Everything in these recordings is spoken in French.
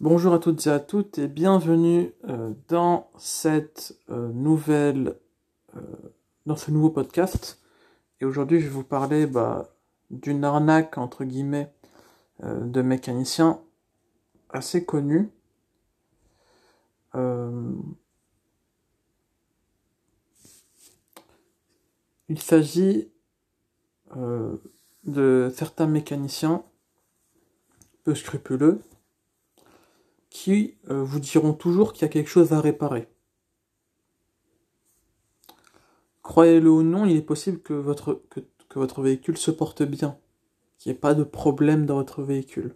Bonjour à toutes et à toutes et bienvenue euh, dans cette euh, nouvelle, euh, dans ce nouveau podcast. Et aujourd'hui, je vais vous parler bah, d'une arnaque entre guillemets de mécaniciens assez connue. il s'agit de certains mécaniciens peu scrupuleux qui euh, vous diront toujours qu'il y a quelque chose à réparer. Croyez-le ou non, il est possible que votre, que, votre véhicule se porte bien, qu'il n'y ait pas de problème dans votre véhicule.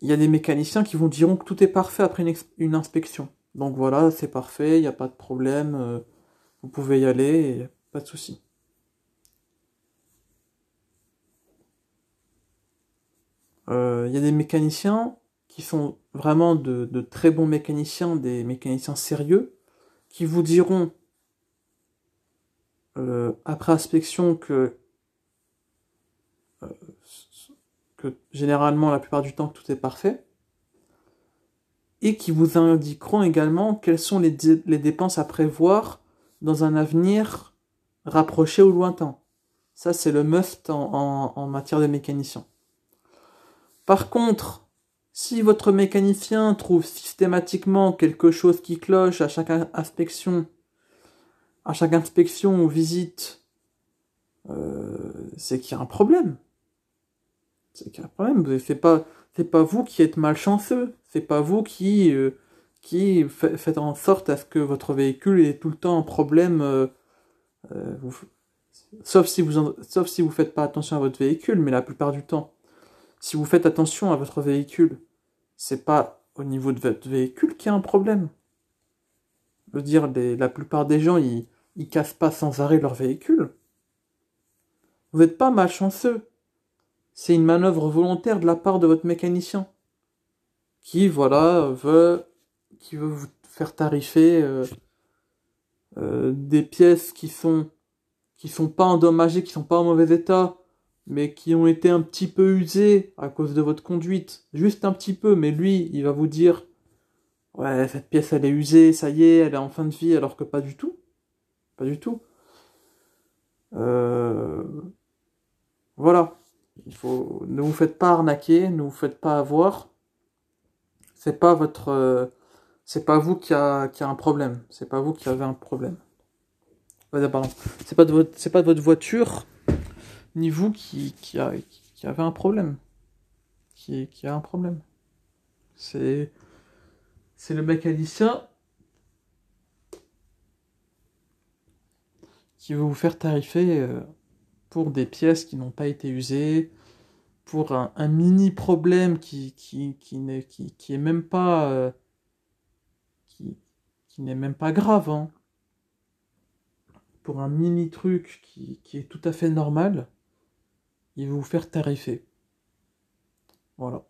Il y a des mécaniciens qui vous diront que tout est parfait après une, inspection. Donc voilà, c'est parfait, il n'y a pas de problème, euh, vous pouvez y aller, pas de souci. Euh, il y a des mécaniciens qui sont vraiment de, très bons mécaniciens, des mécaniciens sérieux, qui vous diront euh, après inspection que, euh, que généralement la plupart du temps tout est parfait, et qui vous indiqueront également quelles sont les, les dépenses à prévoir dans un avenir rapproché ou lointain. Ça, c'est le must en, en matière de mécanicien. Par contre, si votre mécanicien trouve systématiquement quelque chose qui cloche à chaque inspection, à chaque inspection ou visite, euh, c'est qu'il y a un problème. C'est qu'il y a un problème. C'est pas, c'est pas vous qui êtes malchanceux. C'est pas vous qui, euh, qui faites en sorte à ce que votre véhicule ait tout le temps un problème. Euh, sauf si vous, sauf si vous faites pas attention à votre véhicule, mais la plupart du temps si vous faites attention à votre véhicule, c'est pas au niveau de votre véhicule qu'il y a un problème. Je veux dire, la plupart des gens, ils, cassent pas sans arrêt leur véhicule. Vous n'êtes pas malchanceux. C'est une manœuvre volontaire de la part de votre mécanicien. Qui, voilà, veut, qui veut vous faire tarifer euh, euh, des pièces qui sont, qui sont pas endommagées, qui sont pas en mauvais état, mais qui ont été un petit peu usés à cause de votre conduite, juste un petit peu, mais lui, il va vous dire, ouais, cette pièce, elle est usée, ça y est, elle est en fin de vie, alors que pas du tout. Pas du tout. Euh... Voilà. Il faut, ne vous faites pas arnaquer, ne vous faites pas avoir. C'est pas votre, euh, c'est pas vous qui a, qui a un problème. C'est pas vous qui avez un problème. pardon. C'est pas de votre, c'est pas de votre voiture ni vous qui, avez un problème. Qui, a un problème. C'est, c'est le mécanicien qui veut vous faire tarifer euh, pour des pièces qui n'ont pas été usées, pour un, mini problème qui, n'est, même pas, euh, qui, n'est même pas grave, hein. pour un mini truc qui est tout à fait normal, il va vous faire tarifer. Voilà.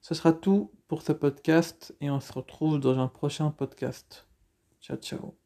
Ce sera tout pour ce podcast et on se retrouve dans un prochain podcast. Ciao ciao.